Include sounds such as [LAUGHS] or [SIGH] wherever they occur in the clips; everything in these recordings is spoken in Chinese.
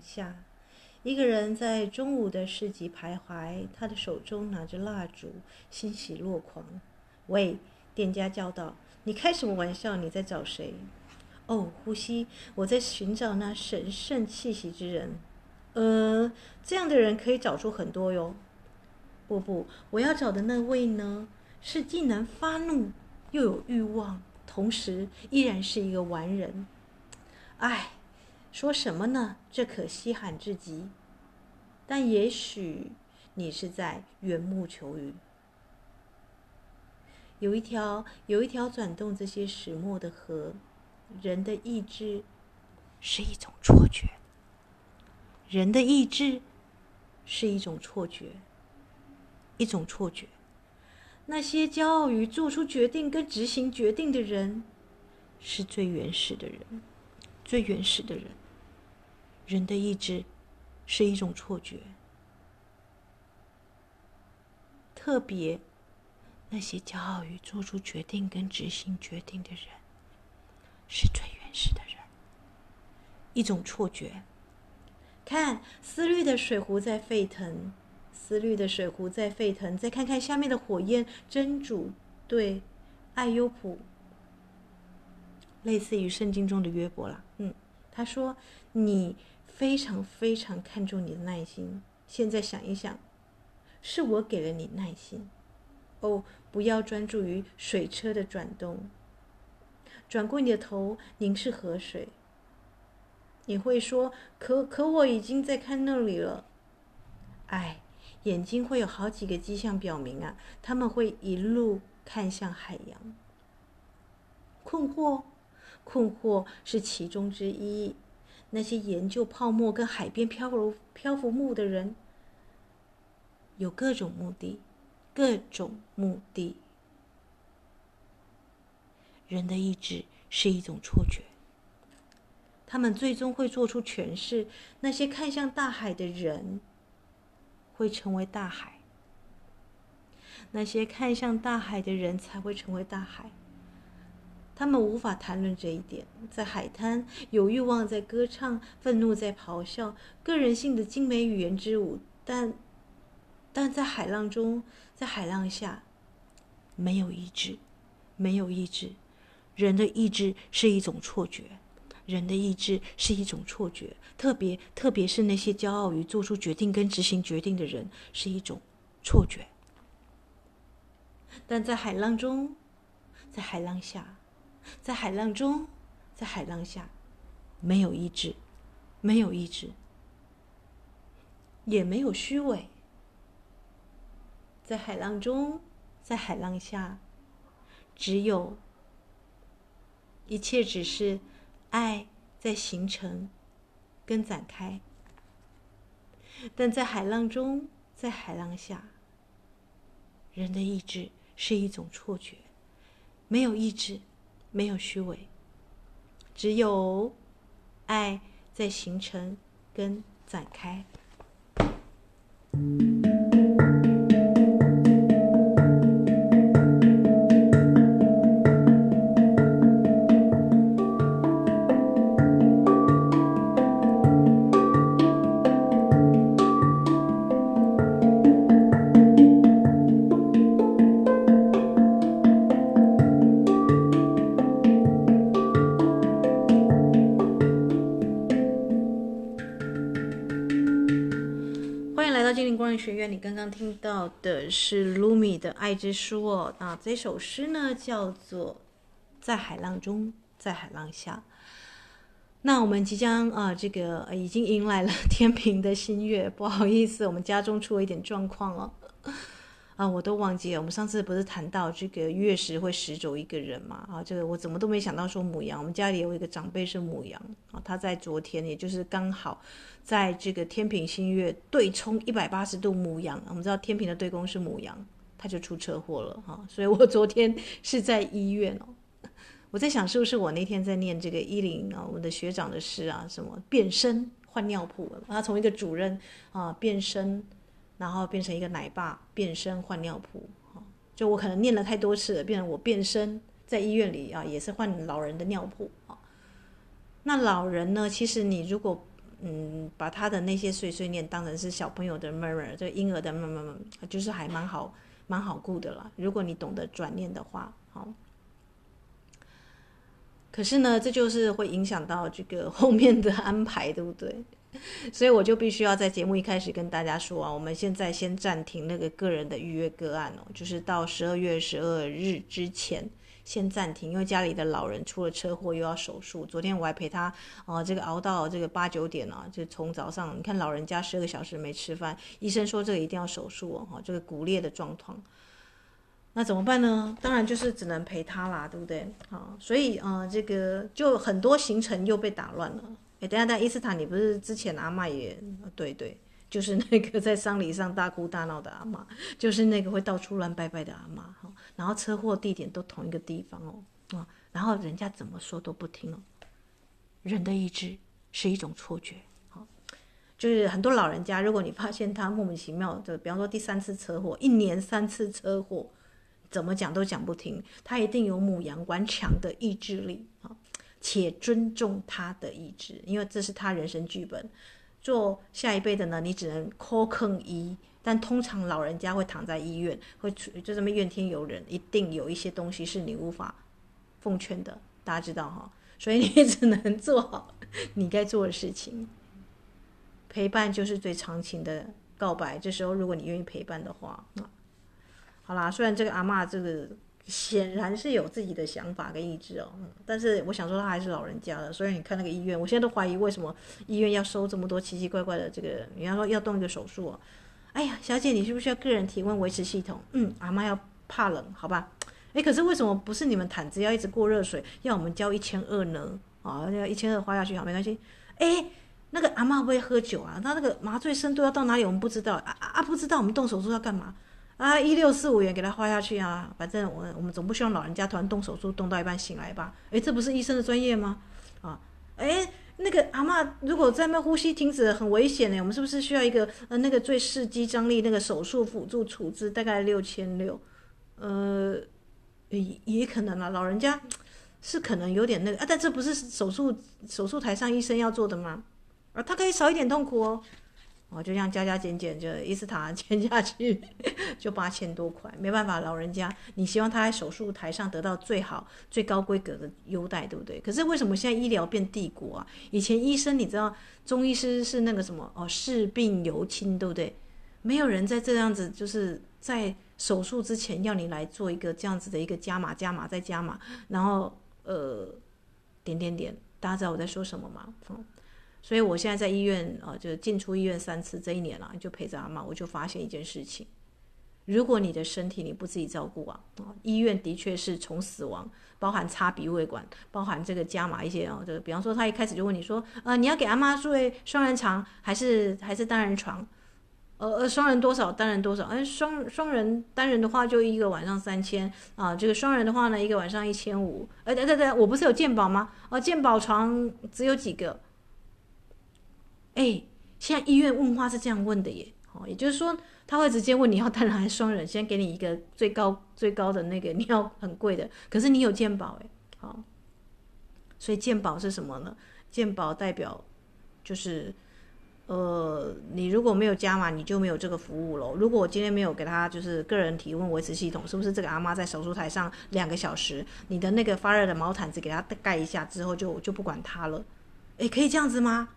下，一个人在中午的市集徘徊，他的手中拿着蜡烛，欣喜若狂。喂，店家叫道：“你开什么玩笑？你在找谁？”哦，呼吸，我在寻找那神圣气息之人。呃，这样的人可以找出很多哟。不不，我要找的那位呢，是既能发怒又有欲望，同时依然是一个完人。唉，说什么呢？这可稀罕至极。但也许你是在缘木求鱼。有一条，有一条转动这些始末的河。人的意志是一种错觉。人的意志是一种错觉，一种错觉。那些骄傲于做出决定跟执行决定的人，是最原始的人。最原始的人，人的意志是一种错觉。特别那些骄傲于做出决定跟执行决定的人，是最原始的人，一种错觉。看，思虑的水壶在沸腾，思虑的水壶在沸腾。再看看下面的火焰，真主对艾优普。类似于圣经中的约伯了，嗯，他说：“你非常非常看重你的耐心。现在想一想，是我给了你耐心。哦，不要专注于水车的转动，转过你的头，凝视河水。你会说：可可我已经在看那里了。哎，眼睛会有好几个迹象表明啊，他们会一路看向海洋。困惑。”困惑是其中之一。那些研究泡沫跟海边漂浮漂浮木的人，有各种目的，各种目的。人的意志是一种错觉，他们最终会做出诠释。那些看向大海的人，会成为大海；那些看向大海的人，才会成为大海。他们无法谈论这一点。在海滩，有欲望在歌唱，愤怒在咆哮，个人性的精美语言之舞。但，但在海浪中，在海浪下，没有意志，没有意志。人的意志是一种错觉，人的意志是一种错觉。特别，特别是那些骄傲于做出决定跟执行决定的人，是一种错觉。但在海浪中，在海浪下。在海浪中，在海浪下，没有意志，没有意志，也没有虚伪。在海浪中，在海浪下，只有一切只是爱在形成跟展开。但在海浪中，在海浪下，人的意志是一种错觉，没有意志。没有虚伪，只有爱在形成跟展开。是鲁米的《爱之书》哦。啊这首诗呢，叫做《在海浪中，在海浪下》。那我们即将啊，这个已经迎来了 [LAUGHS] 天平的新月。不好意思，我们家中出了一点状况哦。啊，我都忘记了。我们上次不是谈到这个月食会拾走一个人嘛？啊，这个我怎么都没想到说母羊。我们家里有一个长辈是母羊啊，他在昨天，也就是刚好在这个天平新月对冲一百八十度母羊。我们知道天平的对宫是母羊，他就出车祸了哈。所以我昨天是在医院哦。我在想，是不是我那天在念这个一零啊，我们的学长的诗啊，什么变身换尿布，他从一个主任啊变身。然后变成一个奶爸，变身换尿布，就我可能念了太多次了，变成我变身在医院里啊，也是换老人的尿布啊。那老人呢？其实你如果嗯把他的那些碎碎念当成是小朋友的 murmur，这个婴儿的妈妈就是还蛮好蛮好顾的啦。如果你懂得转念的话，好。可是呢，这就是会影响到这个后面的安排，对不对？[LAUGHS] 所以我就必须要在节目一开始跟大家说啊，我们现在先暂停那个个人的预约个案哦，就是到十二月十二日之前先暂停，因为家里的老人出了车祸又要手术。昨天我还陪他哦，这个熬到这个八九点啊，就从早上你看老人家十二个小时没吃饭，医生说这个一定要手术哦，这个骨裂的状况。那怎么办呢？当然就是只能陪他啦，对不对？好，所以呃，这个就很多行程又被打乱了。哎，等下，等，伊斯坦，你不是之前阿嬷也对对，就是那个在丧礼上大哭大闹的阿嬷，就是那个会到处乱拜拜的阿嬷哈。然后车祸地点都同一个地方哦，啊，然后人家怎么说都不听哦。人的意志是一种错觉，好，就是很多老人家，如果你发现他莫名其妙的，比方说第三次车祸，一年三次车祸，怎么讲都讲不听，他一定有母羊顽强的意志力啊。且尊重他的意志，因为这是他人生剧本。做下一辈的呢，你只能抠坑医，但通常老人家会躺在医院，会就这么怨天尤人，一定有一些东西是你无法奉劝的，大家知道哈。所以你只能做好你该做的事情，陪伴就是最长情的告白。这时候如果你愿意陪伴的话，那好啦，虽然这个阿嬷这个。显然是有自己的想法跟意志哦，但是我想说他还是老人家了，所以你看那个医院，我现在都怀疑为什么医院要收这么多奇奇怪怪的这个，你要说要动一个手术哦，哎呀，小姐你需不需要个人体温维持系统？嗯，阿妈要怕冷，好吧？哎，可是为什么不是你们毯子要一直过热水，要我们交一千二呢？啊，要一千二花下去好，没关系。哎，那个阿妈会不会喝酒啊？他那个麻醉深度要到哪里？我们不知道啊啊，不知道我们动手术要干嘛？啊，一六四五元给他花下去啊！反正我我们总不希望老人家突然动手术动到一半醒来吧？诶，这不是医生的专业吗？啊，诶，那个阿嬷如果在那呼吸停止，很危险呢。我们是不是需要一个呃那个最视肌张力那个手术辅助处置？大概六千六，呃，也也可能啊。老人家是可能有点那个啊，但这不是手术手术台上医生要做的吗？啊，他可以少一点痛苦哦。哦，就像加加减减，就伊斯塔 [LAUGHS] 减下去就八千多块，没办法，老人家，你希望他在手术台上得到最好、最高规格的优待，对不对？可是为什么现在医疗变帝国啊？以前医生，你知道，中医师是那个什么哦，视病由亲，对不对？没有人在这样子，就是在手术之前要你来做一个这样子的一个加码、加码再加码，然后呃，点点点，大家知道我在说什么吗？嗯。所以我现在在医院啊，就进出医院三次，这一年了，就陪着阿妈，我就发现一件事情：如果你的身体你不自己照顾啊，啊，医院的确是从死亡，包含插鼻胃管，包含这个加码一些啊，这个比方说他一开始就问你说，呃，你要给阿妈睡双人床还是还是单人床？呃呃，双人多少，单人多少？哎，双双人单人的话就一个晚上三千啊，这个双人的话呢，一个晚上一千五。哎，对对对，我不是有健保吗？啊，健保床只有几个？哎，现在医院问话是这样问的耶，哦，也就是说他会直接问你要单人还是双人，先给你一个最高最高的那个，你要很贵的，可是你有健保哎，好，所以健保是什么呢？健保代表就是，呃，你如果没有加码，你就没有这个服务喽。如果我今天没有给他就是个人体温维持系统，是不是这个阿妈在手术台上两个小时，你的那个发热的毛毯子给他盖一下之后就，就就不管他了？哎，可以这样子吗？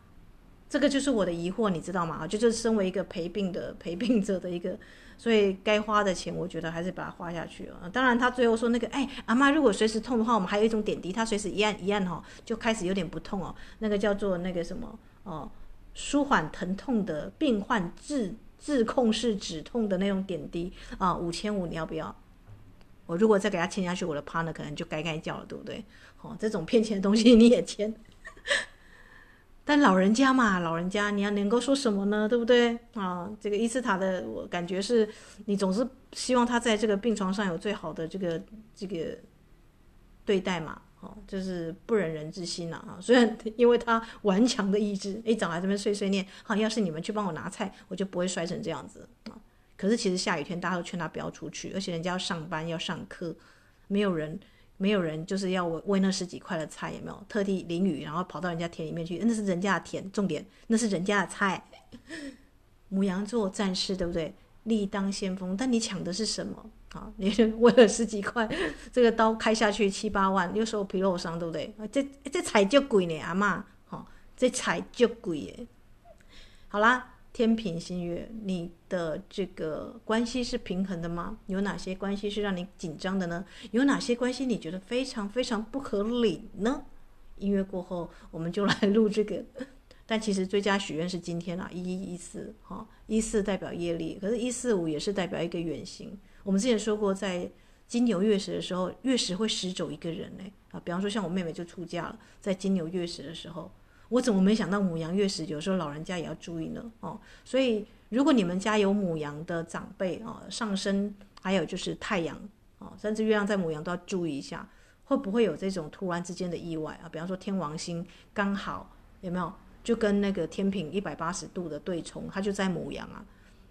这个就是我的疑惑，你知道吗？就就是身为一个陪病的 [LAUGHS] 陪病者的一个，所以该花的钱，我觉得还是把它花下去了。当然，他最后说那个，哎，阿妈如果随时痛的话，我们还有一种点滴，他随时一按一按哈，就开始有点不痛哦。那个叫做那个什么哦，舒缓疼痛的病患自自控式止痛的那种点滴啊，五千五，你要不要？我如果再给他签下去，我的 partner 可能就该该叫了，对不对？哦，这种骗钱的东西你也签。但老人家嘛，老人家你要能够说什么呢？对不对啊？这个伊斯塔的，我感觉是你总是希望他在这个病床上有最好的这个这个对待嘛，哦，就是不忍人之心呐啊！虽然因为他顽强的意志，[LAUGHS] 一早来这边碎碎念，好，要是你们去帮我拿菜，我就不会摔成这样子啊。可是其实下雨天大家都劝他不要出去，而且人家要上班要上课，没有人。没有人就是要喂那十几块的菜，有没有？特地淋雨，然后跑到人家田里面去，那是人家的田，重点那是人家的菜。[LAUGHS] 牡羊座战士，对不对？立当先锋，但你抢的是什么？啊，你为了十几块，这个刀开下去七八万，又受皮肉伤，对不对？这这菜就贵呢，阿嬷，哈，这菜就贵耶。好啦。天平新月，你的这个关系是平衡的吗？有哪些关系是让你紧张的呢？有哪些关系你觉得非常非常不合理呢？音乐过后，我们就来录这个。[LAUGHS] 但其实最佳许愿是今天啊，一一一四，哈，一四代表业力，可是，一四五也是代表一个远行。我们之前说过，在金牛月食的时候，月食会驶走一个人呢。啊，比方说像我妹妹就出嫁了，在金牛月食的时候。我怎么没想到母羊月食，有时候老人家也要注意呢？哦，所以如果你们家有母羊的长辈啊，上升还有就是太阳啊，甚至月亮在母羊都要注意一下，会不会有这种突然之间的意外啊？比方说天王星刚好有没有就跟那个天平一百八十度的对冲，它就在母羊啊。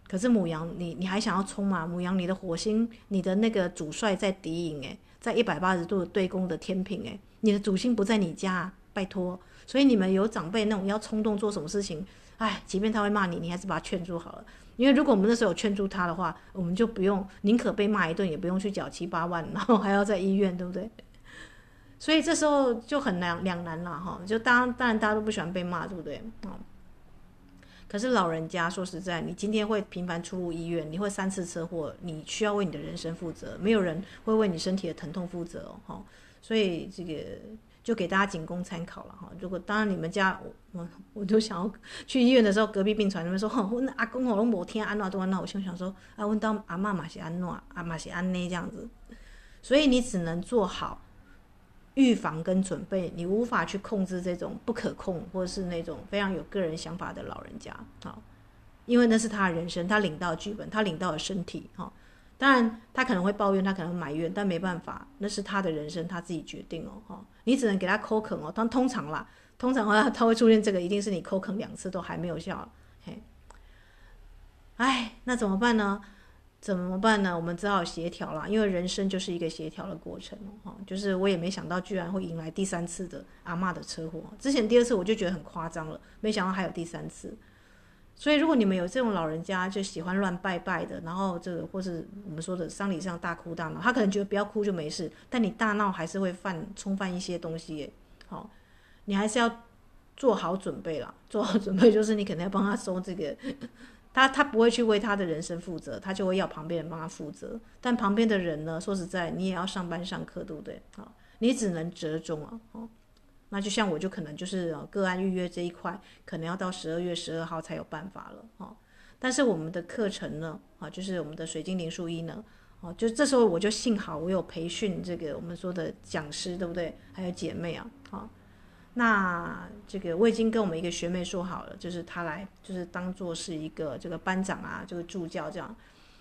可是母羊你你还想要冲吗？母羊你的火星你的那个主帅在敌营诶，在一百八十度对宫的天平诶，你的主星不在你家，拜托。所以你们有长辈那种要冲动做什么事情，哎，即便他会骂你，你还是把他劝住好了。因为如果我们那时候有劝住他的话，我们就不用宁可被骂一顿，也不用去缴七八万，然后还要在医院，对不对？所以这时候就很难两难了哈。就当当然大家都不喜欢被骂，对不对？啊。可是老人家说实在，你今天会频繁出入医院，你会三次车祸，你需要为你的人生负责，没有人会为你身体的疼痛负责哦。哈，所以这个。就给大家仅供参考了哈。如果当然你们家我我就想要去医院的时候，隔壁病床那边说，哼，[LAUGHS] 我阿公我拢无听安怎都安怎，我心想说啊，问到阿嬷嘛是安诺，阿嬷是安呢这样子。所以你只能做好预防跟准备，你无法去控制这种不可控或者是那种非常有个人想法的老人家，好，因为那是他的人生，他领到剧本，他领到了身体，哈。当然，他可能会抱怨，他可能会埋怨，但没办法，那是他的人生，他自己决定哦。哈，你只能给他抠肯哦。但通常啦，通常的话他会出现这个，一定是你抠肯两次都还没有效。嘿，哎，那怎么办呢？怎么办呢？我们只好协调啦，因为人生就是一个协调的过程哦。哈，就是我也没想到，居然会迎来第三次的阿嬷的车祸。之前第二次我就觉得很夸张了，没想到还有第三次。所以，如果你们有这种老人家，就喜欢乱拜拜的，然后这个或是我们说的丧礼上大哭大闹，他可能觉得不要哭就没事，但你大闹还是会犯冲犯一些东西。好，你还是要做好准备啦。做好准备就是你可能要帮他收这个，他他不会去为他的人生负责，他就会要旁边人帮他负责。但旁边的人呢，说实在，你也要上班上课，对不对？好，你只能折中啊。那就像我就可能就是个案预约这一块，可能要到十二月十二号才有办法了哈。但是我们的课程呢，啊，就是我们的水晶灵数一呢，哦，就这时候我就幸好我有培训这个我们说的讲师，对不对？还有姐妹啊，好，那这个我已经跟我们一个学妹说好了，就是她来就是当做是一个这个班长啊，这个助教这样。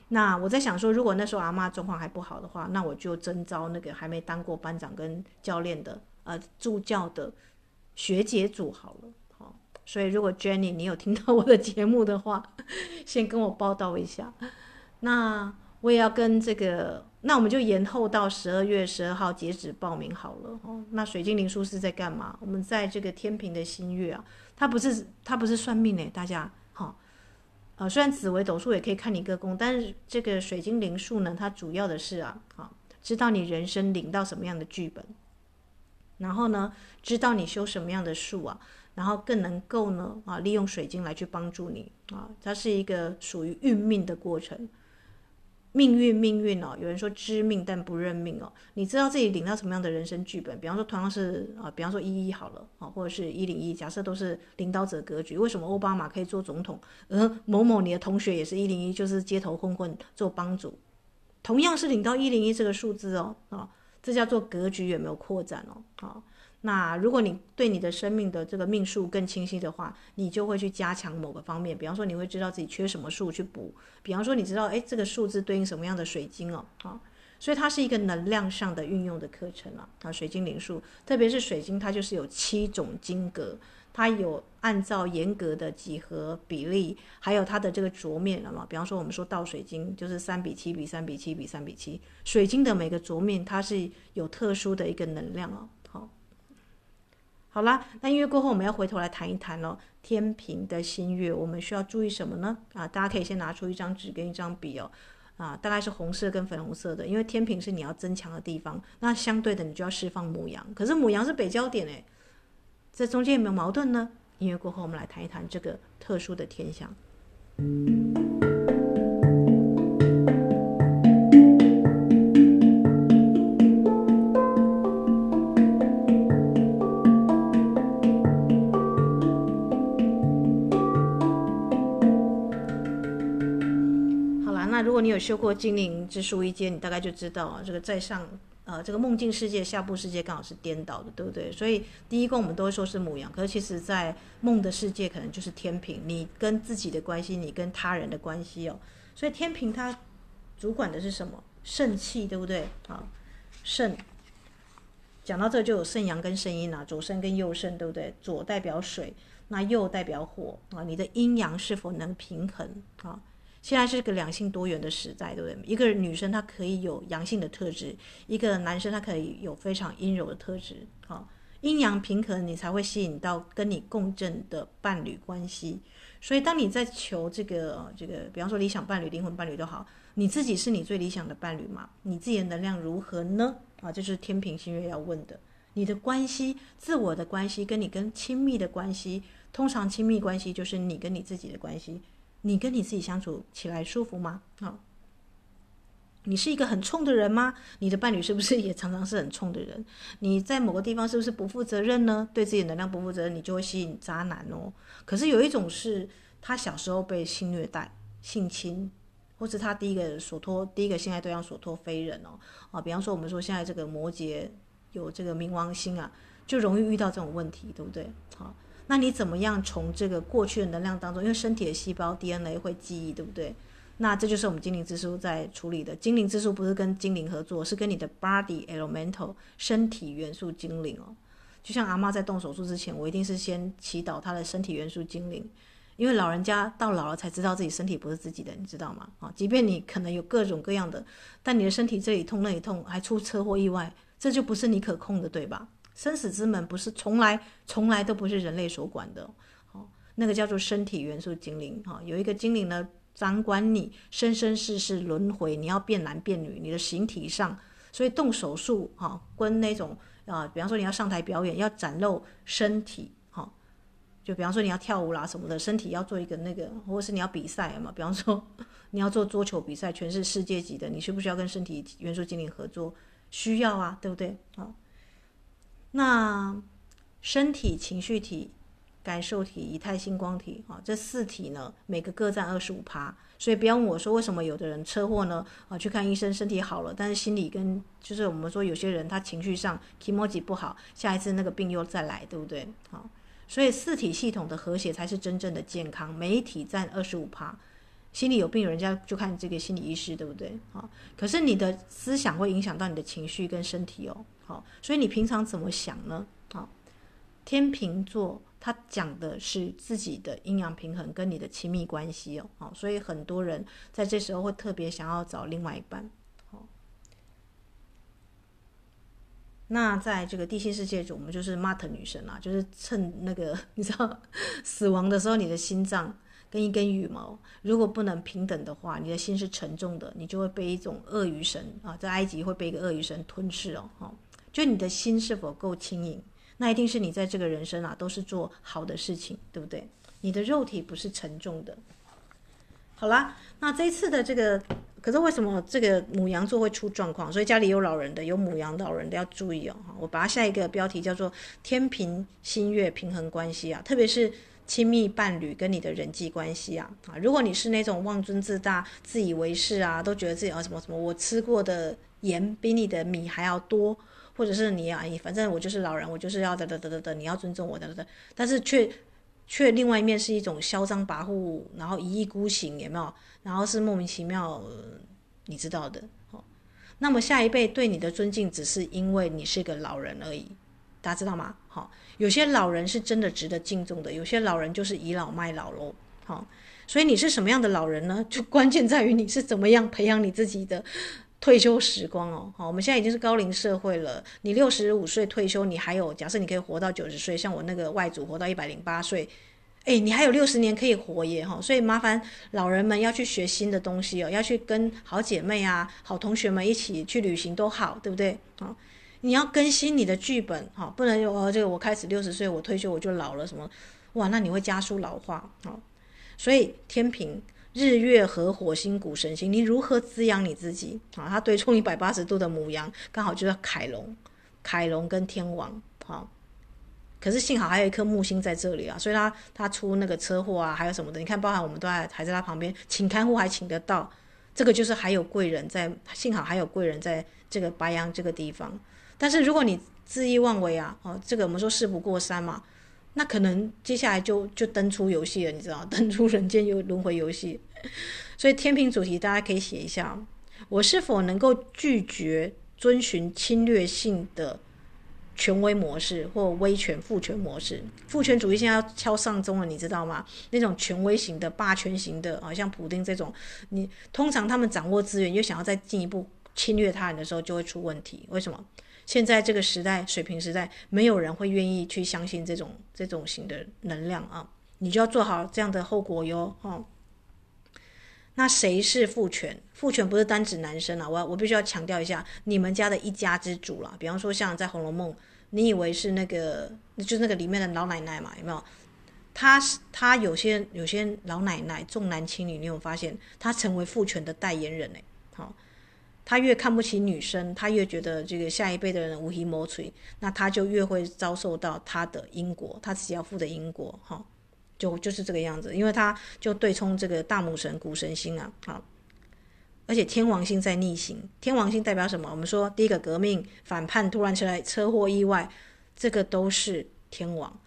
那我在想说，如果那时候阿妈状况还不好的话，那我就征召那个还没当过班长跟教练的。呃，助教的学姐组好了，好，所以如果 Jenny 你有听到我的节目的话，[LAUGHS] 先跟我报道一下。那我也要跟这个，那我们就延后到十二月十二号截止报名好了。哦，那水晶灵数是在干嘛？我们在这个天平的新月啊，它不是它不是算命诶，大家好。呃，虽然紫微斗数也可以看你个宫，但是这个水晶灵数呢，它主要的是啊，好，知道你人生领到什么样的剧本。然后呢，知道你修什么样的术啊，然后更能够呢啊，利用水晶来去帮助你啊，它是一个属于运命的过程，命运命运哦，有人说知命但不认命哦，你知道自己领到什么样的人生剧本？比方说同样是啊，比方说一一好了啊，或者是一零一，假设都是领导者格局，为什么奥巴马可以做总统，而某某你的同学也是一零一，就是街头混混做帮主，同样是领到一零一这个数字哦啊。这叫做格局有没有扩展哦？好，那如果你对你的生命的这个命数更清晰的话，你就会去加强某个方面。比方说，你会知道自己缺什么数去补。比方说，你知道，哎，这个数字对应什么样的水晶哦？好，所以它是一个能量上的运用的课程啊。啊，水晶灵数，特别是水晶，它就是有七种晶格。它有按照严格的几何比例，还有它的这个桌面了嘛？比方说，我们说倒水晶就是三比七比三比七比三比七，水晶的每个桌面它是有特殊的一个能量哦。好，好啦，那音乐过后我们要回头来谈一谈哦。天秤的新月，我们需要注意什么呢？啊，大家可以先拿出一张纸跟一张笔哦。啊，大概是红色跟粉红色的，因为天平是你要增强的地方，那相对的你就要释放母羊，可是母羊是北焦点诶，这中间有没有矛盾呢？音乐过后，我们来谈一谈这个特殊的天象。好了，那如果你有修过精灵之书一阶，你大概就知道啊，这个在上，呃，这个梦境世界、下部世界刚好是颠倒的，对不对？所以第一宫我们都会说是母羊，可是其实在梦的世界可能就是天平，你跟自己的关系，你跟他人的关系哦。所以天平它主管的是什么？肾气，对不对？啊，肾。讲到这就有肾阳跟肾阴啊，左肾跟右肾，对不对？左代表水，那右代表火啊，你的阴阳是否能平衡啊？现在是个两性多元的时代，对不对？一个女生她可以有阳性的特质，一个男生他可以有非常阴柔的特质。好，阴阳平衡，你才会吸引到跟你共振的伴侣关系。所以，当你在求这个这个，比方说理想伴侣、灵魂伴侣都好，你自己是你最理想的伴侣吗？你自己的能量如何呢？啊，这是天平星月要问的。你的关系、自我的关系，跟你跟亲密的关系，通常亲密关系就是你跟你自己的关系。你跟你自己相处起来舒服吗？好，你是一个很冲的人吗？你的伴侣是不是也常常是很冲的人？你在某个地方是不是不负责任呢？对自己能量不负责任，你就会吸引渣男哦。可是有一种是他小时候被性虐待、性侵，或是他第一个所托、第一个性爱对象所托非人哦。啊，比方说我们说现在这个摩羯有这个冥王星啊，就容易遇到这种问题，对不对？好。那你怎么样从这个过去的能量当中，因为身体的细胞 DNA 会记忆，对不对？那这就是我们精灵之书在处理的。精灵之书不是跟精灵合作，是跟你的 body elemental 身体元素精灵哦。就像阿妈在动手术之前，我一定是先祈祷她的身体元素精灵，因为老人家到老了才知道自己身体不是自己的，你知道吗？啊，即便你可能有各种各样的，但你的身体这里痛那里痛，还出车祸意外，这就不是你可控的，对吧？生死之门不是从来从来都不是人类所管的，哦，那个叫做身体元素精灵，哈，有一个精灵呢掌管你生生世世轮回，你要变男变女，你的形体上，所以动手术，哈，跟那种啊，比方说你要上台表演，要展露身体，哈，就比方说你要跳舞啦什么的，身体要做一个那个，或者是你要比赛嘛，比方说 [LAUGHS] 你要做桌球比赛，全是世界级的，你需不需要跟身体元素精灵合作？需要啊，对不对？啊。那身体、情绪体、感受体、以太星光体啊，这四体呢，每个各占二十五趴。所以不要问我说，为什么有的人车祸呢？啊，去看医生，身体好了，但是心理跟就是我们说有些人他情绪上 kimoji 不好，下一次那个病又再来，对不对？好，所以四体系统的和谐才是真正的健康。每一体占二十五趴，心理有病人家就看这个心理医师，对不对？好，可是你的思想会影响到你的情绪跟身体哦。好，所以你平常怎么想呢？好，天秤座他讲的是自己的阴阳平衡跟你的亲密关系哦。好，所以很多人在这时候会特别想要找另外一半。好，那在这个地心世界中，我们就是 MART 女神啊，就是趁那个 [LAUGHS] 你知道死亡的时候，你的心脏跟一根羽毛如果不能平等的话，你的心是沉重的，你就会被一种鳄鱼神啊，在埃及会被一个鳄鱼神吞噬哦。好。就你的心是否够轻盈，那一定是你在这个人生啊，都是做好的事情，对不对？你的肉体不是沉重的。好啦，那这一次的这个，可是为什么这个母羊座会出状况？所以家里有老人的，有母羊老人的要注意哦。我把它下一个标题叫做“天平新月平衡关系”啊，特别是亲密伴侣跟你的人际关系啊啊，如果你是那种妄尊自大、自以为是啊，都觉得自己啊什么什么，我吃过的盐比你的米还要多。或者是你啊，反正我就是老人，我就是要的的的的的，你要尊重我的的，但是却却另外一面是一种嚣张跋扈，然后一意孤行，有没有？然后是莫名其妙，你知道的。哦，那么下一辈对你的尊敬，只是因为你是个老人而已，大家知道吗？好，有些老人是真的值得敬重的，有些老人就是倚老卖老喽。好，所以你是什么样的老人呢？[LAUGHS] 就关键在于你是怎么样培养你自己的退休时光哦。好，我们现在已经是高龄社会了，你六十五岁退休，你还有假设你可以活到九十岁，像我那个外祖活到一百零八岁，哎，你还有六十年可以活耶哈。所以麻烦老人们要去学新的东西哦，要去跟好姐妹啊、好同学们一起去旅行都好，对不对？好。你要更新你的剧本，哈，不能有哦，这个我开始六十岁，我退休我就老了什么，哇，那你会加速老化，好，所以天平日月和火星谷神星，你如何滋养你自己啊？它对冲一百八十度的母羊，刚好就是凯龙，凯龙跟天王，好，可是幸好还有一颗木星在这里啊，所以他他出那个车祸啊，还有什么的，你看，包含我们都还还在他旁边，请看护还请得到，这个就是还有贵人在，幸好还有贵人在这个白羊这个地方。但是如果你恣意妄为啊，哦，这个我们说事不过三嘛，那可能接下来就就登出游戏了，你知道，[LAUGHS] 登出人间又轮回游戏。所以天平主题大家可以写一下，我是否能够拒绝遵循侵略性的权威模式或威权父权模式？父权主义现在要敲上钟了，你知道吗？那种权威型的、霸权型的，啊，像普丁这种，你通常他们掌握资源又想要再进一步侵略他人的时候，就会出问题。为什么？现在这个时代，水平时代，没有人会愿意去相信这种这种型的能量啊！你就要做好这样的后果哟，哦。那谁是父权？父权不是单指男生啊，我我必须要强调一下，你们家的一家之主啦。比方说，像在《红楼梦》，你以为是那个，就是那个里面的老奶奶嘛，有没有？她是她有些有些老奶奶重男轻女，你有发现她成为父权的代言人呢？好。他越看不起女生，他越觉得这个下一辈的人无希摩垂，那他就越会遭受到他的因果，他自己要负的因果，哈，就就是这个样子，因为他就对冲这个大母神谷神星啊，好，而且天王星在逆行，天王星代表什么？我们说第一个革命反叛突然出来车祸意外，这个都是天王。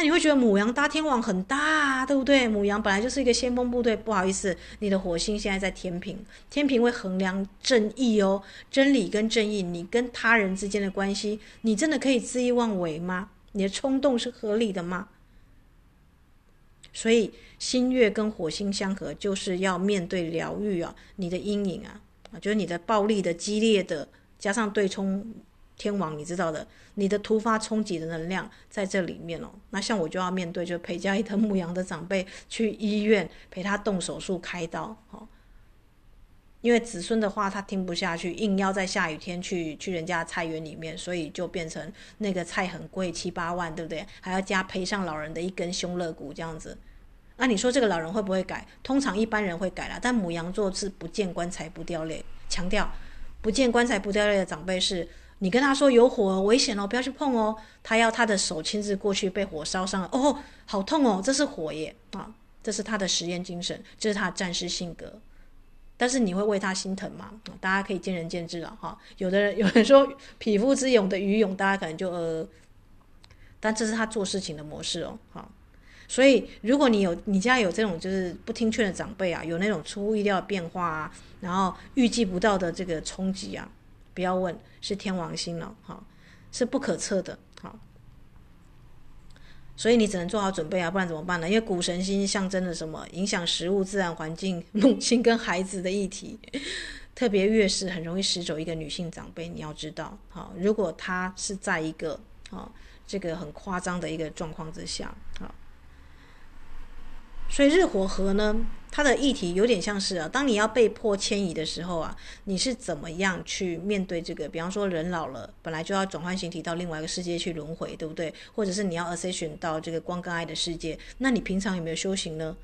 那你会觉得母羊搭天王很大，对不对？母羊本来就是一个先锋部队，不好意思，你的火星现在在天秤，天秤会衡量正义哦，真理跟正义，你跟他人之间的关系，你真的可以恣意妄为吗？你的冲动是合理的吗？所以新月跟火星相合，就是要面对疗愈啊，你的阴影啊，啊，就是你的暴力的、激烈的，加上对冲。天王，你知道的，你的突发冲击的能量在这里面哦。那像我就要面对，就陪家里的牧羊的长辈去医院陪他动手术开刀，哦。因为子孙的话他听不下去，硬要在下雨天去去人家菜园里面，所以就变成那个菜很贵，七八万，对不对？还要加赔上老人的一根胸肋骨这样子。那你说这个老人会不会改？通常一般人会改啦，但母羊座是不见棺材不掉泪，强调不见棺材不掉泪的长辈是。你跟他说有火危险哦，不要去碰哦。他要他的手亲自过去被火烧伤了，哦，好痛哦，这是火耶啊，这是他的实验精神，这是他的战士性格。但是你会为他心疼吗？大家可以见仁见智了哈。有的人有人说匹夫之勇的余勇，大家可能就呃，但这是他做事情的模式哦。好，所以如果你有你家有这种就是不听劝的长辈啊，有那种出乎意料的变化啊，然后预计不到的这个冲击啊。不要问，是天王星了，哈，是不可测的，好，所以你只能做好准备啊，不然怎么办呢？因为谷神星象征着什么？影响食物、自然环境、母亲跟孩子的议题，[LAUGHS] 特别月事很容易失走一个女性长辈，你要知道，好，如果她是在一个啊这个很夸张的一个状况之下，好。所以日火合呢，它的议题有点像是啊，当你要被迫迁移的时候啊，你是怎么样去面对这个？比方说人老了，本来就要转换形体到另外一个世界去轮回，对不对？或者是你要 ascension 到这个光跟爱的世界，那你平常有没有修行呢？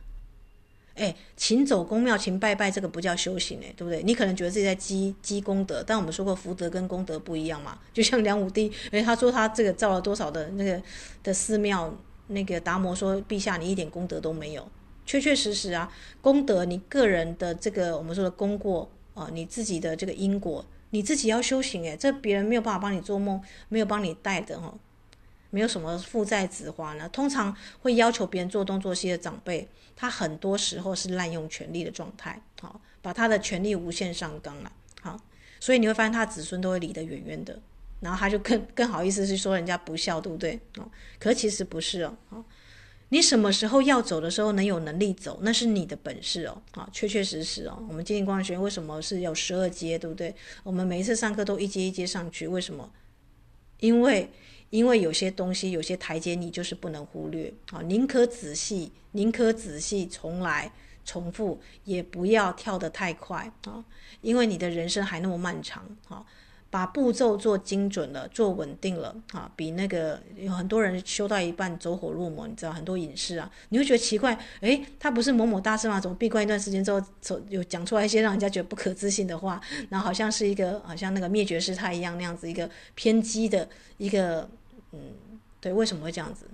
哎，勤走公庙，勤拜拜，这个不叫修行哎，对不对？你可能觉得自己在积积功德，但我们说过福德跟功德不一样嘛。就像梁武帝，哎，他说他这个造了多少的那个的寺庙。那个达摩说：“陛下，你一点功德都没有。确确实实啊，功德，你个人的这个我们说的功过啊，你自己的这个因果，你自己要修行诶，这别人没有办法帮你做梦，没有帮你带的哈，没有什么父债子还呢。通常会要求别人做东做西的长辈，他很多时候是滥用权力的状态，好，把他的权力无限上纲了，好，所以你会发现他子孙都会离得远远的，然后他就更更好意思是说人家不孝，对不对？哦，可其实不是哦，哦，你什么时候要走的时候能有能力走，那是你的本事哦，啊，确确实实哦，我们金陵光学为什么是有十二阶，对不对？我们每一次上课都一阶一阶上去，为什么？因为因为有些东西，有些台阶你就是不能忽略啊，宁可仔细，宁可仔细重来。重复也不要跳得太快啊，因为你的人生还那么漫长啊，把步骤做精准了，做稳定了啊，比那个有很多人修到一半走火入魔，你知道很多隐士啊，你会觉得奇怪，诶，他不是某某大师吗？怎么闭关一段时间之后，走有讲出来一些让人家觉得不可置信的话，然后好像是一个好像那个灭绝师太一样那样子一个偏激的一个，嗯，对，为什么会这样子？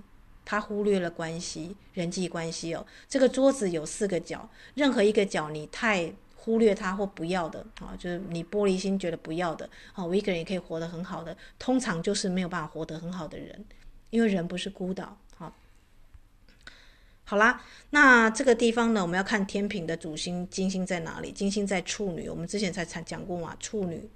他忽略了关系，人际关系哦。这个桌子有四个角，任何一个角你太忽略它或不要的啊，就是你玻璃心觉得不要的啊，我一个人也可以活得很好的，通常就是没有办法活得很好的人，因为人不是孤岛。好，好啦，那这个地方呢，我们要看天秤的主星金星在哪里？金星在处女，我们之前才才讲过嘛，处女，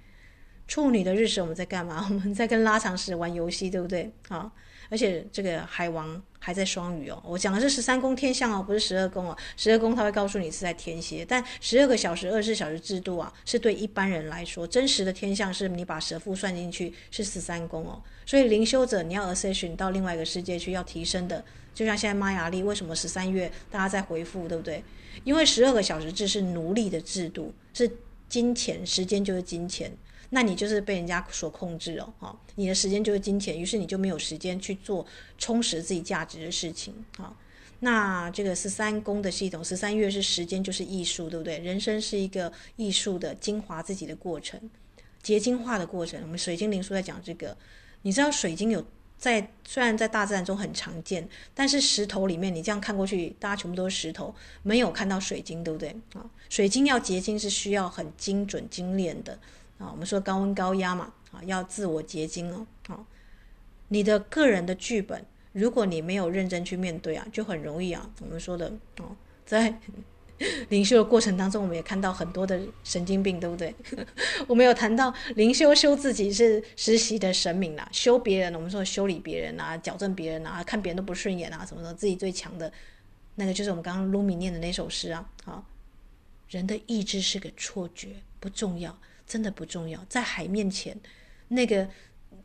处女的日时我们在干嘛？[LAUGHS] 我们在跟拉长石玩游戏，对不对？好。而且这个海王还在双鱼哦，我讲的是十三宫天象哦，不是十二宫哦。十二宫他会告诉你是在天蝎，但十二个小时、二十四小时制度啊，是对一般人来说，真实的天象是你把蛇腹算进去是十三宫哦。所以灵修者你要 ascension 到另外一个世界去要提升的，就像现在玛雅历为什么十三月大家在回复，对不对？因为十二个小时制是奴隶的制度，是金钱，时间就是金钱。那你就是被人家所控制哦，哈，你的时间就是金钱，于是你就没有时间去做充实自己价值的事情，哈。那这个十三宫的系统，十三月是时间就是艺术，对不对？人生是一个艺术的精华自己的过程，结晶化的过程。我们水晶灵书在讲这个，你知道水晶有在虽然在大自然中很常见，但是石头里面你这样看过去，大家全部都是石头，没有看到水晶，对不对？啊，水晶要结晶是需要很精准精炼的。啊，我们说高温高压嘛，啊，要自我结晶哦，啊，你的个人的剧本，如果你没有认真去面对啊，就很容易啊，我们说的哦，在 [LAUGHS] 灵修的过程当中，我们也看到很多的神经病，对不对？[LAUGHS] 我们有谈到灵修修自己是实习的神明啦，修别人，我们说修理别人啊，矫正别人啊，看别人都不顺眼啊，什么的，自己最强的，那个就是我们刚刚卢米念的那首诗啊，好，人的意志是个错觉，不重要。真的不重要，在海面前，那个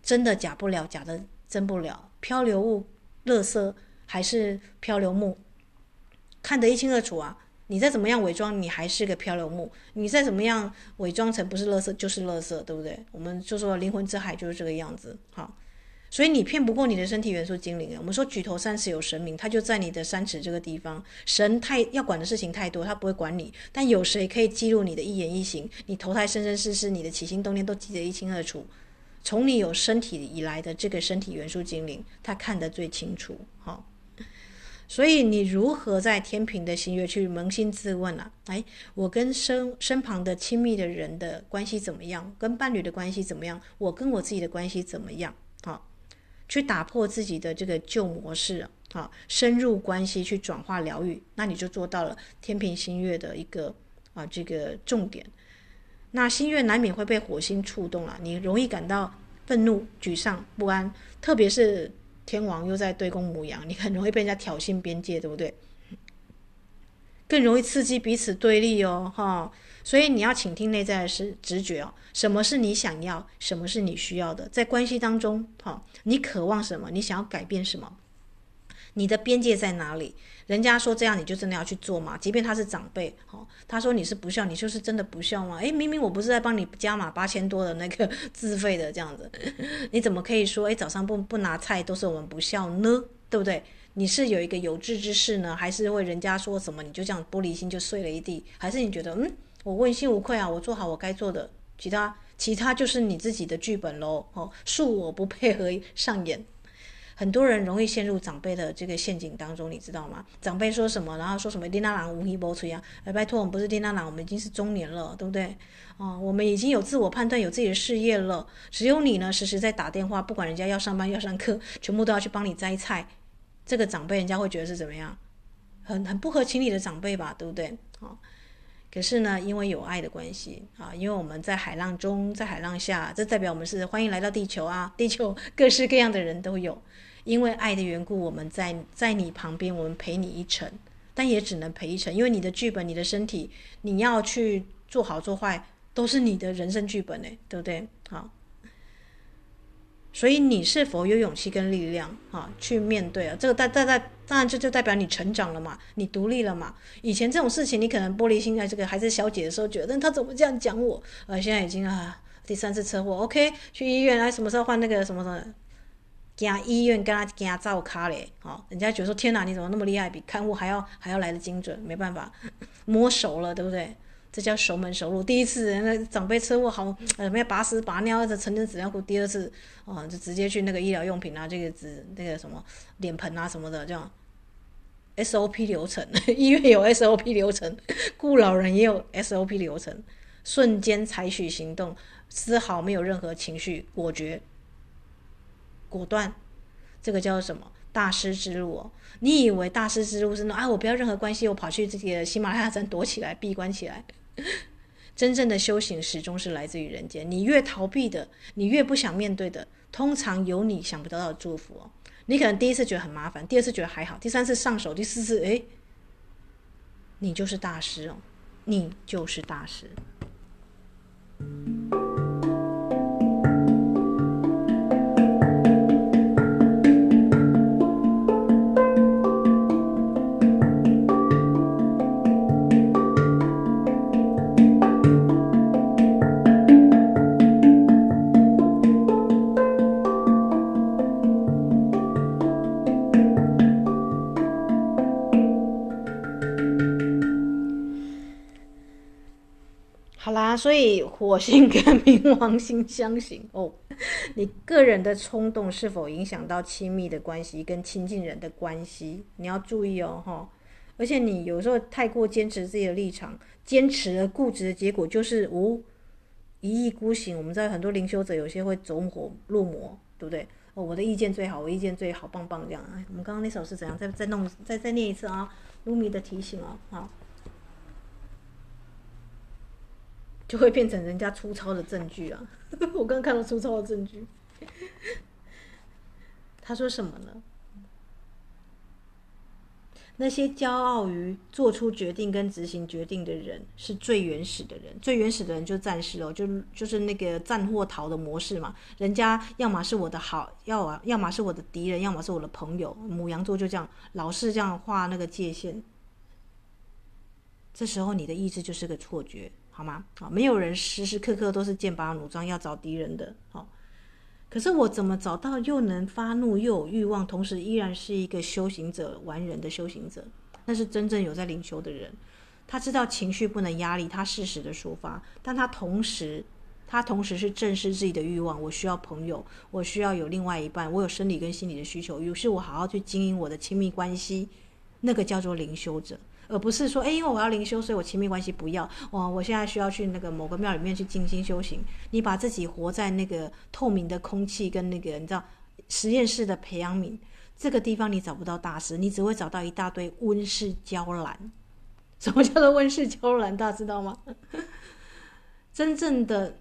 真的假不了，假的真不了。漂流物、垃圾还是漂流木，看得一清二楚啊！你再怎么样伪装，你还是个漂流木；你再怎么样伪装成不是垃圾，就是垃圾，对不对？我们就说灵魂之海就是这个样子，好。所以你骗不过你的身体元素精灵啊。我们说举头三尺有神明，他就在你的三尺这个地方。神太要管的事情太多，他不会管你。但有谁可以记录你的一言一行？你投胎生生世世，你的起心动念都记得一清二楚。从你有身体以来的这个身体元素精灵，他看得最清楚。好，所以你如何在天平的新月去扪心自问啊？哎，我跟身身旁的亲密的人的关系怎么样？跟伴侣的关系怎么样？我跟我自己的关系怎么样？好。去打破自己的这个旧模式啊，深入关系去转化疗愈，那你就做到了天平新月的一个啊这个重点。那新月难免会被火星触动了，你容易感到愤怒、沮丧、不安，特别是天王又在对宫母羊，你很容易被人家挑衅边界，对不对？更容易刺激彼此对立哦，哈。所以你要倾听内在的是直觉哦，什么是你想要，什么是你需要的，在关系当中，哈，你渴望什么，你想要改变什么，你的边界在哪里？人家说这样你就真的要去做吗？即便他是长辈，好，他说你是不孝，你就是真的不孝吗？诶，明明我不是在帮你加码八千多的那个 [LAUGHS] 自费的这样子，你怎么可以说诶，早上不不拿菜都是我们不孝呢？对不对？你是有一个有志之士呢，还是会人家说什么你就这样玻璃心就碎了一地？还是你觉得嗯？我问心无愧啊，我做好我该做的，其他其他就是你自己的剧本喽。哦，恕我不配合上演。很多人容易陷入长辈的这个陷阱当中，你知道吗？长辈说什么，然后说什么“丁娜郎无一波吹啊”，哎，拜托，我们不是丁娜郎，我们已经是中年了，对不对？哦，我们已经有自我判断，有自己的事业了。只有你呢，时时在打电话，不管人家要上班要上课，全部都要去帮你摘菜。这个长辈，人家会觉得是怎么样？很很不合情理的长辈吧，对不对？哦。可是呢，因为有爱的关系啊，因为我们在海浪中，在海浪下，这代表我们是欢迎来到地球啊！地球各式各样的人都有，因为爱的缘故，我们在在你旁边，我们陪你一程，但也只能陪一程，因为你的剧本、你的身体，你要去做好做坏，都是你的人生剧本呢，对不对？好。所以你是否有勇气跟力量啊去面对啊？这个代代代当然这就代表你成长了嘛，你独立了嘛。以前这种事情你可能玻璃心，在这个还是小姐的时候觉得他怎么这样讲我？呃，现在已经啊第三次车祸，OK，去医院，啊，什么时候换那个什么什么？惊医院跟他惊照卡嘞，好，人家觉得说天哪，你怎么那么厉害，比看护还要还要来的精准？没办法，摸熟了，对不对？这叫熟门熟路。第一次那长辈车祸好，呃，没有拔屎拔尿，这成人纸尿裤。第二次，哦，就直接去那个医疗用品啊，这个纸那个什么脸盆啊什么的，这样 SOP 流程，医院有 SOP 流程，顾老人也有 SOP 流程，瞬间采取行动，丝毫没有任何情绪，果决、果断，这个叫什么？大师之路哦。你以为大师之路是那啊？我不要任何关系，我跑去这个喜马拉雅山躲起来，闭关起来。[LAUGHS] 真正的修行始终是来自于人间。你越逃避的，你越不想面对的，通常有你想不到的祝福哦。你可能第一次觉得很麻烦，第二次觉得还好，第三次上手，第四次，哎，你就是大师哦，你就是大师。所以火星跟冥王星相刑哦，你个人的冲动是否影响到亲密的关系跟亲近人的关系？你要注意哦，哈！而且你有时候太过坚持自己的立场，坚持而固执的结果就是无一意孤行。我们知道很多灵修者有些会走火入魔，对不对？哦，我的意见最好，我意见最好，棒棒这样。哎，我们刚刚那首是怎样？再再弄，再再念一次啊！卢米的提醒哦，好。就会变成人家粗糙的证据啊！[LAUGHS] 我刚看到粗糙的证据。他说什么呢？那些骄傲于做出决定跟执行决定的人，是最原始的人。最原始的人就战士哦，就就是那个战或逃的模式嘛。人家要么是我的好，要啊，要么是我的敌人，要么是我的朋友。母羊座就这样，老是这样画那个界限。这时候你的意志就是个错觉。好吗？好，没有人时时刻刻都是剑拔弩张要找敌人的。好，可是我怎么找到又能发怒又有欲望，同时依然是一个修行者、完人的修行者？那是真正有在灵修的人。他知道情绪不能压力，他适时的抒发，但他同时，他同时是正视自己的欲望。我需要朋友，我需要有另外一半，我有生理跟心理的需求，于是我好好去经营我的亲密关系，那个叫做灵修者。而不是说，哎，因为我要灵修，所以我亲密关系不要。哇，我现在需要去那个某个庙里面去静心修行。你把自己活在那个透明的空气跟那个你知道实验室的培养皿这个地方，你找不到大师，你只会找到一大堆温室娇兰。[LAUGHS] 什么叫做温室娇兰？大家知道吗？真正的，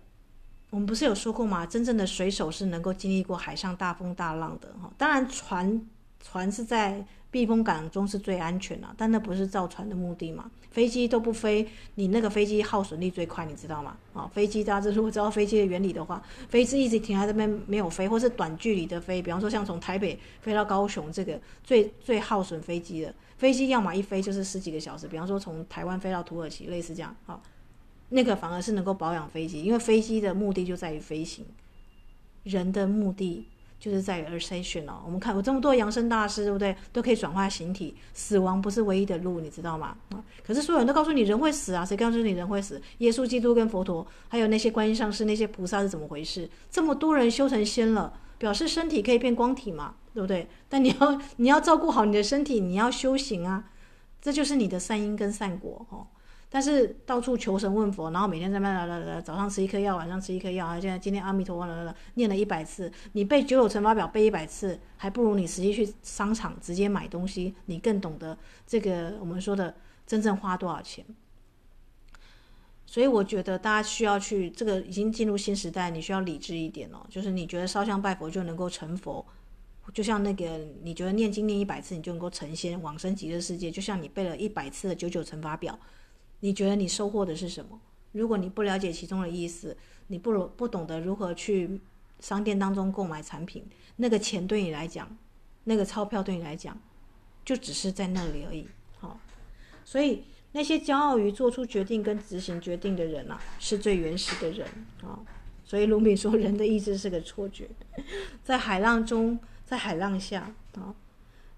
我们不是有说过吗？真正的水手是能够经历过海上大风大浪的。哈，当然船船是在。避风港中是最安全的，但那不是造船的目的嘛？飞机都不飞，你那个飞机耗损力最快，你知道吗？啊，飞机大家如果知道飞机的原理的话，飞机一直停在这边没有飞，或是短距离的飞，比方说像从台北飞到高雄，这个最最耗损飞机的飞机，要么一飞就是十几个小时，比方说从台湾飞到土耳其，类似这样，啊，那个反而是能够保养飞机，因为飞机的目的就在于飞行，人的目的。就是在于 ascension 哦，我们看有这么多扬升大师，对不对？都可以转化形体，死亡不是唯一的路，你知道吗？啊，可是所有人都告诉你人会死啊，谁告诉你人会死？耶稣基督跟佛陀，还有那些观音上师、那些菩萨是怎么回事？这么多人修成仙了，表示身体可以变光体嘛，对不对？但你要 [LAUGHS] 你要照顾好你的身体，你要修行啊，这就是你的善因跟善果哦。但是到处求神问佛，然后每天在那来来来，早上吃一颗药，晚上吃一颗药，现在今天阿弥陀佛来来来念了一百次，你背九九乘法表背一百次，还不如你实际去商场直接买东西，你更懂得这个我们说的真正花多少钱。所以我觉得大家需要去这个已经进入新时代，你需要理智一点哦。就是你觉得烧香拜佛就能够成佛，就像那个你觉得念经念一百次你就能够成仙往生极乐世界，就像你背了一百次的九九乘法表，你觉得你收获的是什么？如果你不了解其中的意思，你不不懂得如何去商店当中购买产品，那个钱对你来讲，那个钞票对你来讲，就只是在那里而已。好，所以。那些骄傲于做出决定跟执行决定的人啊，是最原始的人啊。所以卢敏说，人的意志是个错觉，在海浪中，在海浪下啊。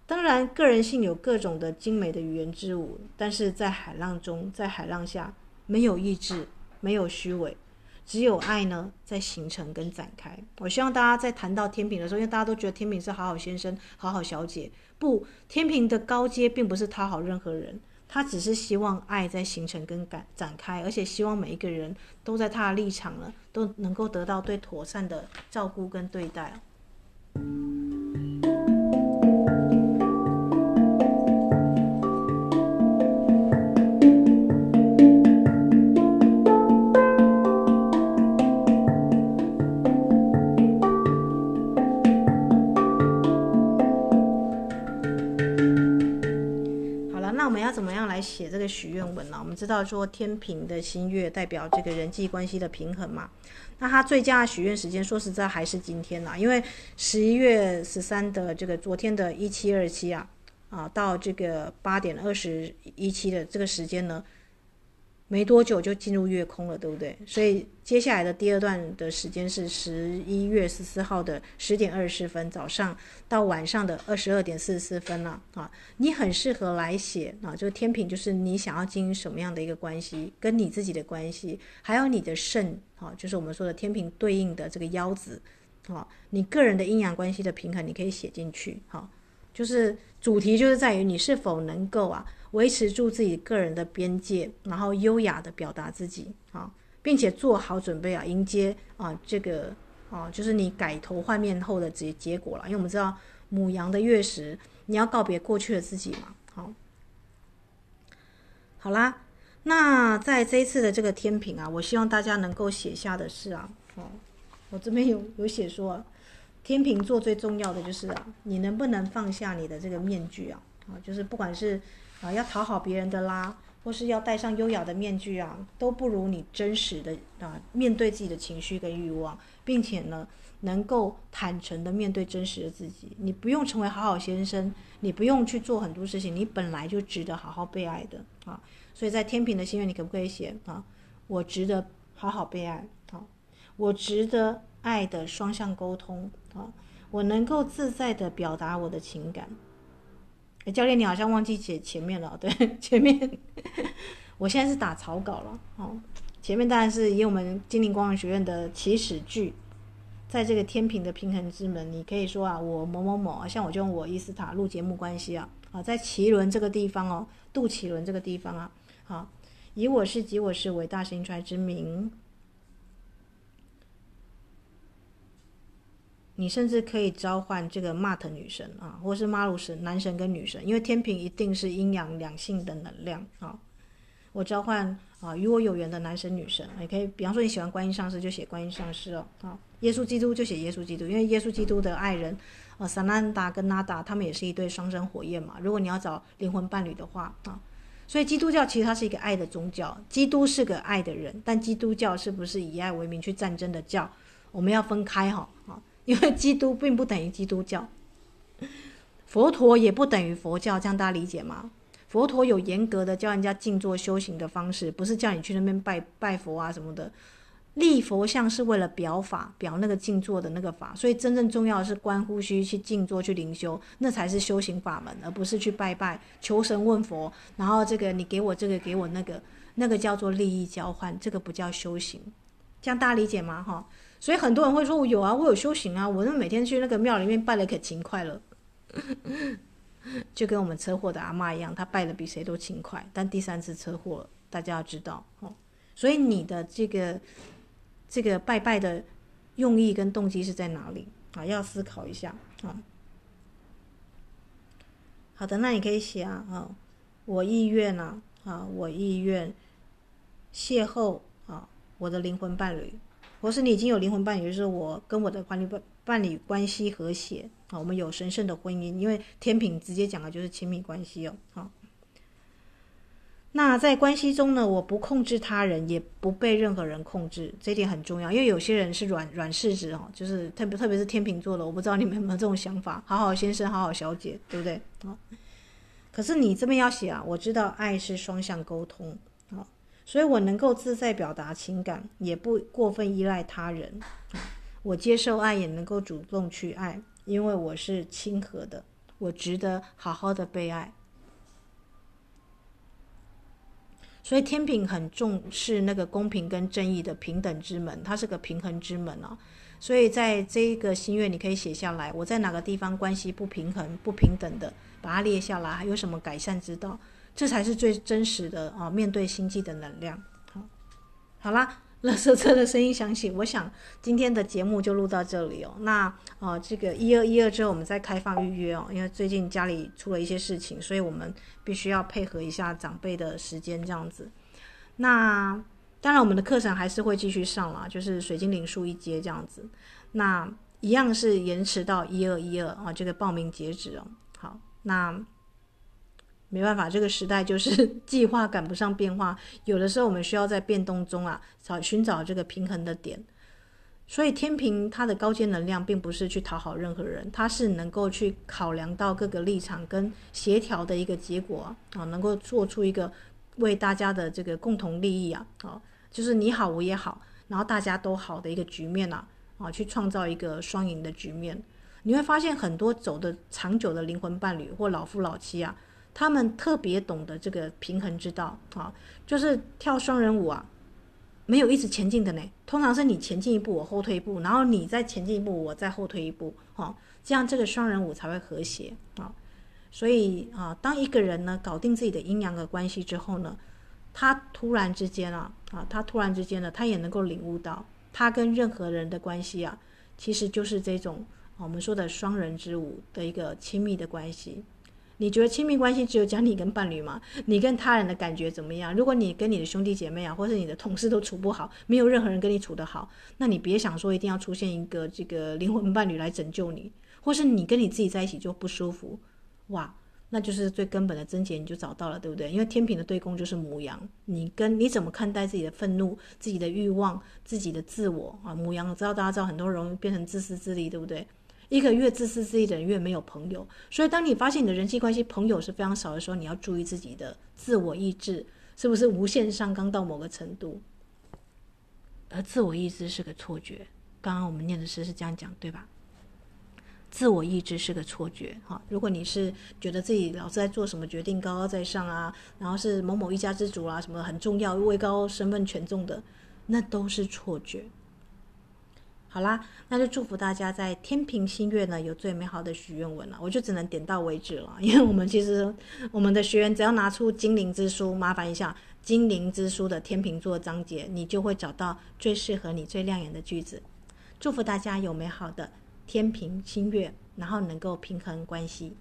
当然，个人性有各种的精美的语言之舞，但是在海浪中，在海浪下，没有意志，没有虚伪，只有爱呢，在形成跟展开。我希望大家在谈到天平的时候，因为大家都觉得天平是好好先生、好好小姐，不，天平的高阶并不是讨好任何人。他只是希望爱在形成跟展展开，而且希望每一个人都在他的立场了，都能够得到最妥善的照顾跟对待。怎么样来写这个许愿文呢，我们知道说天平的新月代表这个人际关系的平衡嘛。那他最佳的许愿时间，说实在还是今天呐，因为十一月十三的这个昨天的一七二七啊，啊到这个八点二十一七的这个时间呢。没多久就进入月空了，对不对？所以接下来的第二段的时间是十一月十四号的十点二十四分早上到晚上的二十二点四十四分了啊！你很适合来写啊，这个天平就是你想要经营什么样的一个关系，跟你自己的关系，还有你的肾啊，就是我们说的天平对应的这个腰子啊，你个人的阴阳关系的平衡，你可以写进去哈。就是主题就是在于你是否能够啊。维持住自己个人的边界，然后优雅的表达自己啊，并且做好准备啊，迎接啊这个啊，就是你改头换面后的结结果了。因为我们知道母羊的月食，你要告别过去的自己嘛。好，好啦，那在这一次的这个天平啊，我希望大家能够写下的是啊，哦，我这边有有写说，天秤座最重要的就是啊，你能不能放下你的这个面具啊？啊，就是不管是。啊，要讨好别人的啦，或是要戴上优雅的面具啊，都不如你真实的啊面对自己的情绪跟欲望，并且呢，能够坦诚的面对真实的自己。你不用成为好好先生，你不用去做很多事情，你本来就值得好好被爱的啊。所以在天秤的心愿，你可不可以写啊？我值得好好被爱啊，我值得爱的双向沟通啊，我能够自在的表达我的情感。教练，你好像忘记写前面了。对，[LAUGHS] 前面，我现在是打草稿了。哦，前面当然是以我们精灵光能学院的起始句，在这个天平的平衡之门，你可以说啊，我某某某啊，像我就用我伊斯塔录节目关系啊，啊，在脐轮这个地方哦，肚脐轮这个地方啊，好，以我是及我是伟大神传之名。你甚至可以召唤这个玛特女神啊，或是马鲁神男神跟女神，因为天秤一定是阴阳两性的能量啊。我召唤啊与我有缘的男神女神，也可以，比方说你喜欢观音上师就写观音上师哦，啊，耶稣基督就写耶稣基督，因为耶稣基督的爱人啊萨南达跟纳达他们也是一对双生火焰嘛。如果你要找灵魂伴侣的话啊，所以基督教其实它是一个爱的宗教，基督是个爱的人，但基督教是不是以爱为名去战争的教？我们要分开哈啊。因为基督并不等于基督教，佛陀也不等于佛教，这样大家理解吗？佛陀有严格的教人家静坐修行的方式，不是叫你去那边拜拜佛啊什么的。立佛像是为了表法，表那个静坐的那个法，所以真正重要的是观呼吸、去静坐、去灵修，那才是修行法门，而不是去拜拜、求神问佛。然后这个你给我这个，给我那个，那个叫做利益交换，这个不叫修行。这样大家理解吗？哈。所以很多人会说：“我有啊，我有修行啊，我那每天去那个庙里面拜的可勤快了，[LAUGHS] 就跟我们车祸的阿嬷一样，她拜的比谁都勤快。但第三次车祸，大家要知道哦。所以你的这个这个拜拜的用意跟动机是在哪里啊？要思考一下啊。好的，那你可以写啊，啊，我意愿啊，啊，我意愿邂逅啊我的灵魂伴侣，或是你已经有灵魂伴侣，就是我跟我的伴侣伴侣关系和谐啊，我们有神圣的婚姻，因为天秤直接讲的就是亲密关系哦，好。那在关系中呢，我不控制他人，也不被任何人控制，这一点很重要。因为有些人是软软柿子哦，就是特别特别是天秤座的，我不知道你们有没有这种想法。好好先生，好好小姐，对不对？啊，可是你这边要写啊，我知道爱是双向沟通，所以我能够自在表达情感，也不过分依赖他人。我接受爱，也能够主动去爱，因为我是亲和的，我值得好好的被爱。所以天平很重视那个公平跟正义的平等之门，它是个平衡之门啊。所以在这一个心愿，你可以写下来，我在哪个地方关系不平衡、不平等的，把它列下来，还有什么改善之道，这才是最真实的啊！面对星际的能量，好，好啦。[LAUGHS] 垃圾车的声音响起，我想今天的节目就录到这里哦。那啊、呃，这个一二一二之后，我们再开放预约哦。因为最近家里出了一些事情，所以我们必须要配合一下长辈的时间这样子。那当然，我们的课程还是会继续上啦，就是水晶灵数一阶这样子。那一样是延迟到一二一二啊，这个报名截止哦。好，那。没办法，这个时代就是 [LAUGHS] 计划赶不上变化，有的时候我们需要在变动中啊，找寻找这个平衡的点。所以天秤它的高阶能量并不是去讨好任何人，它是能够去考量到各个立场跟协调的一个结果啊，能够做出一个为大家的这个共同利益啊，啊，就是你好我也好，然后大家都好的一个局面啊，啊，去创造一个双赢的局面。你会发现很多走的长久的灵魂伴侣或老夫老妻啊。他们特别懂得这个平衡之道啊，就是跳双人舞啊，没有一直前进的呢。通常是你前进一步，我后退一步，然后你再前进一步，我再后退一步，哈，这样这个双人舞才会和谐啊。所以啊，当一个人呢搞定自己的阴阳的关系之后呢，他突然之间啊啊，他突然之间呢，他也能够领悟到，他跟任何人的关系啊，其实就是这种我们说的双人之舞的一个亲密的关系。你觉得亲密关系只有讲你跟伴侣吗？你跟他人的感觉怎么样？如果你跟你的兄弟姐妹啊，或是你的同事都处不好，没有任何人跟你处得好，那你别想说一定要出现一个这个灵魂伴侣来拯救你，或是你跟你自己在一起就不舒服，哇，那就是最根本的症结你就找到了，对不对？因为天平的对宫就是母羊，你跟你怎么看待自己的愤怒、自己的欲望、自己的自我啊？母羊知道大家知道很多人容易变成自私自利，对不对？一个越自私自利的人越没有朋友，所以当你发现你的人际关系朋友是非常少的时候，你要注意自己的自我意志是不是无限上纲到某个程度。而自我意志是个错觉，刚刚我们念的诗是这样讲，对吧？自我意志是个错觉，哈，如果你是觉得自己老是在做什么决定高高在上啊，然后是某某一家之主啊，什么很重要、位高身份权重的，那都是错觉。好啦，那就祝福大家在天平新月呢有最美好的许愿文了。我就只能点到为止了，[LAUGHS] 因为我们其实我们的学员只要拿出精灵之书，麻烦一下精灵之书的天秤座章节，你就会找到最适合你、最亮眼的句子。祝福大家有美好的天平新月，然后能够平衡关系。